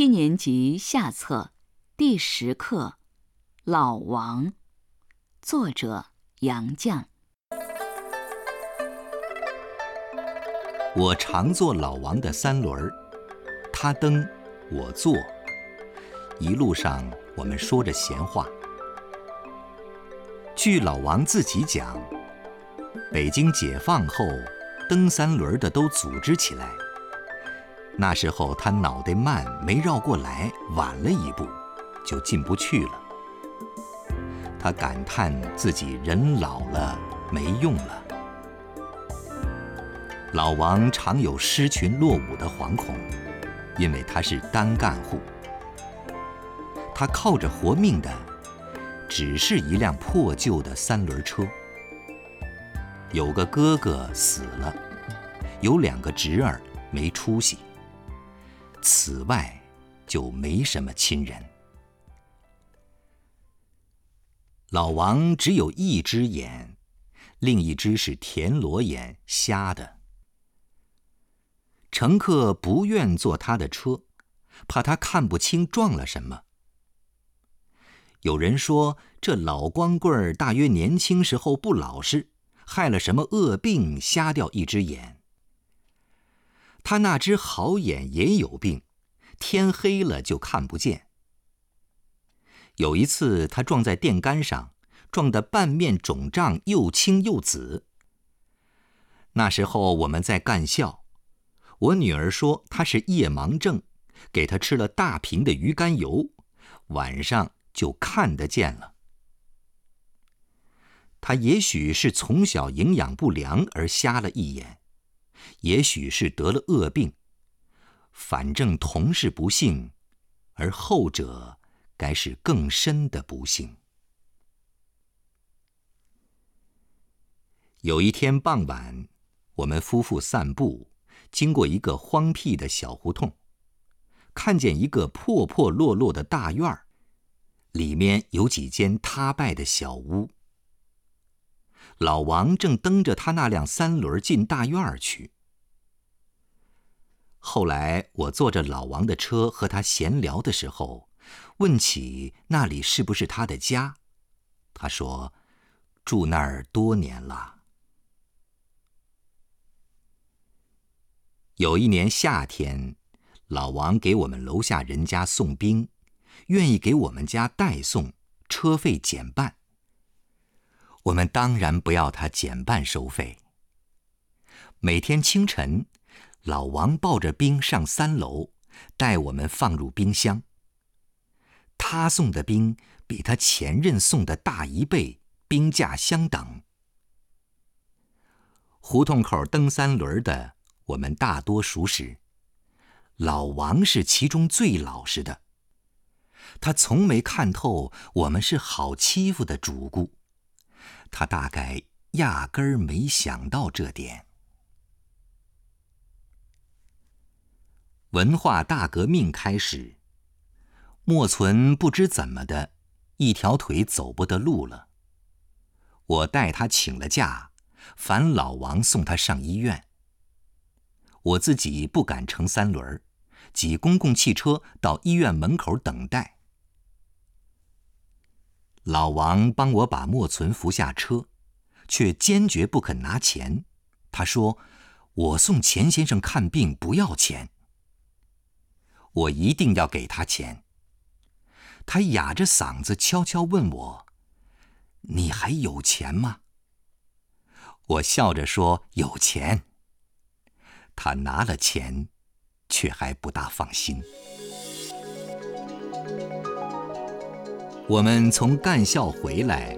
七年级下册第十课《老王》，作者杨绛。我常坐老王的三轮儿，他蹬，我坐。一路上我们说着闲话。据老王自己讲，北京解放后，蹬三轮的都组织起来。那时候他脑袋慢，没绕过来，晚了一步，就进不去了。他感叹自己人老了，没用了。老王常有失群落伍的惶恐，因为他是单干户。他靠着活命的，只是一辆破旧的三轮车。有个哥哥死了，有两个侄儿没出息。此外，就没什么亲人。老王只有一只眼，另一只是田螺眼，瞎的。乘客不愿坐他的车，怕他看不清撞了什么。有人说这老光棍儿大约年轻时候不老实，害了什么恶病，瞎掉一只眼。他那只好眼也有病，天黑了就看不见。有一次他撞在电杆上，撞得半面肿胀，又青又紫。那时候我们在干校。我女儿说她是夜盲症，给她吃了大瓶的鱼肝油，晚上就看得见了。她也许是从小营养不良而瞎了一眼，也许是得了恶病，反正同是不幸，而后者该是更深的不幸。有一天傍晚，我们夫妇散步。经过一个荒僻的小胡同，看见一个破破落落的大院儿，里面有几间塌败的小屋。老王正蹬着他那辆三轮进大院去。后来我坐着老王的车和他闲聊的时候，问起那里是不是他的家，他说：“住那儿多年了。”有一年夏天，老王给我们楼下人家送冰，愿意给我们家代送，车费减半。我们当然不要他减半收费。每天清晨，老王抱着冰上三楼，带我们放入冰箱。他送的冰比他前任送的大一倍，冰价相等。胡同口蹬三轮的。我们大多熟识，老王是其中最老实的。他从没看透我们是好欺负的主顾，他大概压根儿没想到这点。文化大革命开始，莫存不知怎么的，一条腿走不得路了。我代他请了假，烦老王送他上医院。我自己不敢乘三轮，挤公共汽车到医院门口等待。老王帮我把莫存扶下车，却坚决不肯拿钱。他说：“我送钱先生看病不要钱。”我一定要给他钱。他哑着嗓子悄悄问我：“你还有钱吗？”我笑着说：“有钱。”他拿了钱，却还不大放心。我们从干校回来，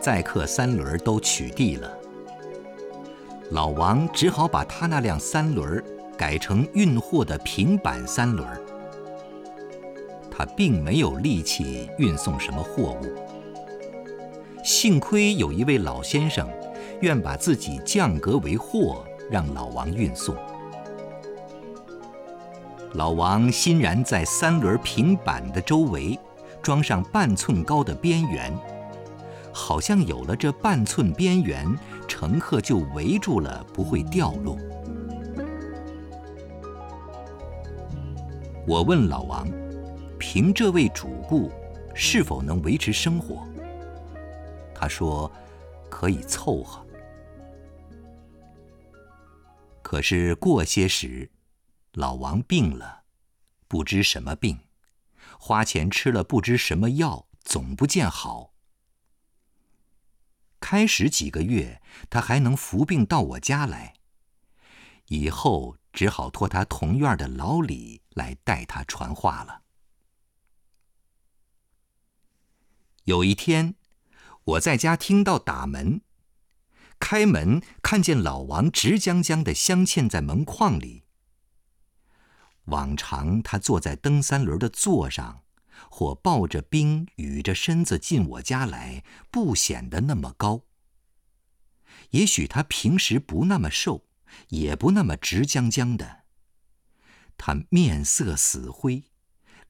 载客三轮都取缔了。老王只好把他那辆三轮改成运货的平板三轮。他并没有力气运送什么货物。幸亏有一位老先生，愿把自己降格为货。让老王运送。老王欣然在三轮平板的周围装上半寸高的边缘，好像有了这半寸边缘，乘客就围住了，不会掉落。我问老王：“凭这位主顾，是否能维持生活？”他说：“可以凑合。”可是过些时，老王病了，不知什么病，花钱吃了不知什么药，总不见好。开始几个月，他还能服病到我家来。以后只好托他同院的老李来代他传话了。有一天，我在家听到打门，开门看见老王直僵僵的镶嵌在门框里。往常他坐在蹬三轮的座上，或抱着冰倚着身子进我家来，不显得那么高。也许他平时不那么瘦，也不那么直僵僵的。他面色死灰，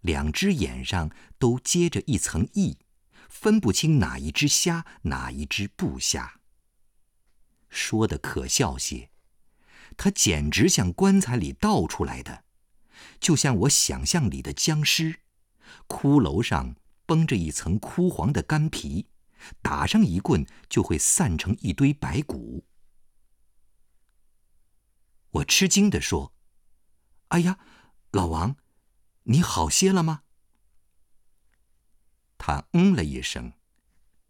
两只眼上都接着一层翳，分不清哪一只瞎，哪一只不瞎。说的可笑些，他简直像棺材里倒出来的。就像我想象里的僵尸，骷髅上绷着一层枯黄的干皮，打上一棍就会散成一堆白骨。我吃惊地说：“哎呀，老王，你好些了吗？”他嗯了一声，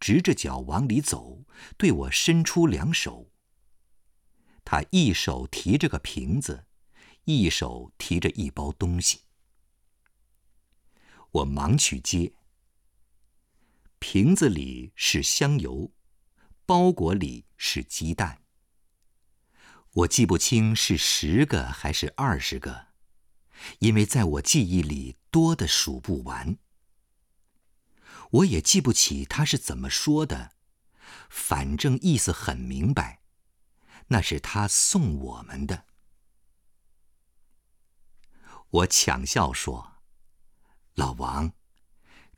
直着脚往里走，对我伸出两手。他一手提着个瓶子。一手提着一包东西，我忙去接。瓶子里是香油，包裹里是鸡蛋。我记不清是十个还是二十个，因为在我记忆里多的数不完。我也记不起他是怎么说的，反正意思很明白，那是他送我们的。我抢笑说：“老王，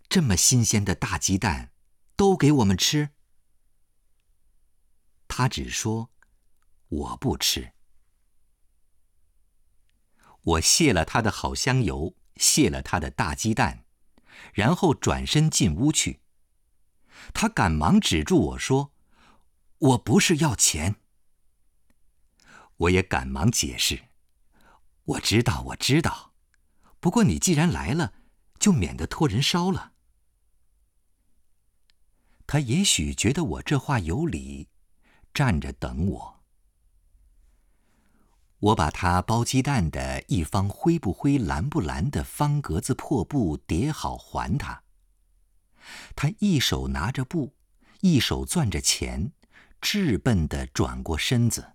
这么新鲜的大鸡蛋，都给我们吃？”他只说：“我不吃。”我谢了他的好香油，谢了他的大鸡蛋，然后转身进屋去。他赶忙止住我说：“我不是要钱。”我也赶忙解释。我知道，我知道。不过你既然来了，就免得托人烧了。他也许觉得我这话有理，站着等我。我把他包鸡蛋的一方灰不灰、蓝不蓝的方格子破布叠好还他。他一手拿着布，一手攥着钱，质笨的转过身子。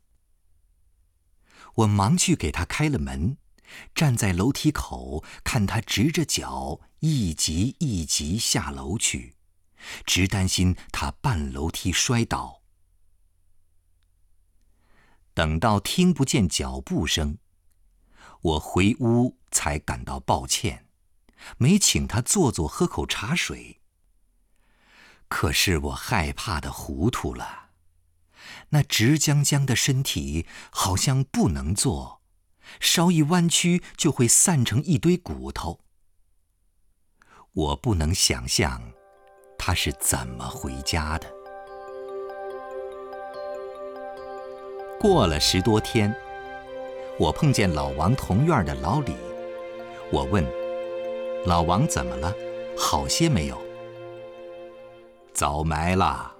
我忙去给他开了门，站在楼梯口看他直着脚一级一级下楼去，直担心他半楼梯摔倒。等到听不见脚步声，我回屋才感到抱歉，没请他坐坐喝口茶水。可是我害怕的糊涂了。那直僵僵的身体好像不能坐，稍一弯曲就会散成一堆骨头。我不能想象他是怎么回家的。过了十多天，我碰见老王同院的老李，我问：“老王怎么了？好些没有？”早埋了。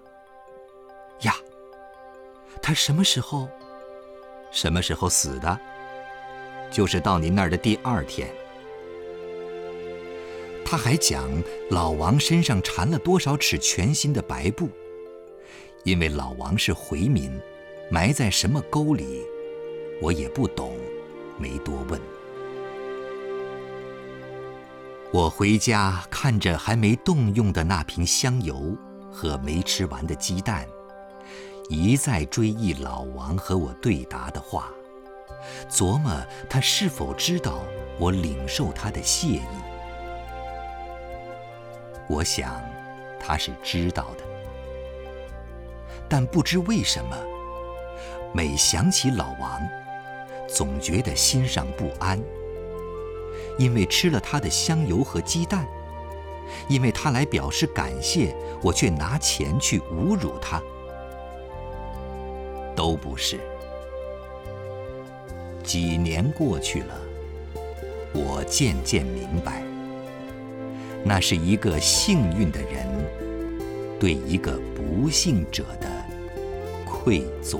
呀。他什么时候？什么时候死的？就是到您那儿的第二天。他还讲老王身上缠了多少尺全新的白布，因为老王是回民，埋在什么沟里，我也不懂，没多问。我回家看着还没动用的那瓶香油和没吃完的鸡蛋。一再追忆老王和我对答的话，琢磨他是否知道我领受他的谢意。我想他是知道的，但不知为什么，每想起老王，总觉得心上不安。因为吃了他的香油和鸡蛋？因为他来表示感谢，我却拿钱去侮辱他？都不是。几年过去了，我渐渐明白，那是一个幸运的人对一个不幸者的愧疚。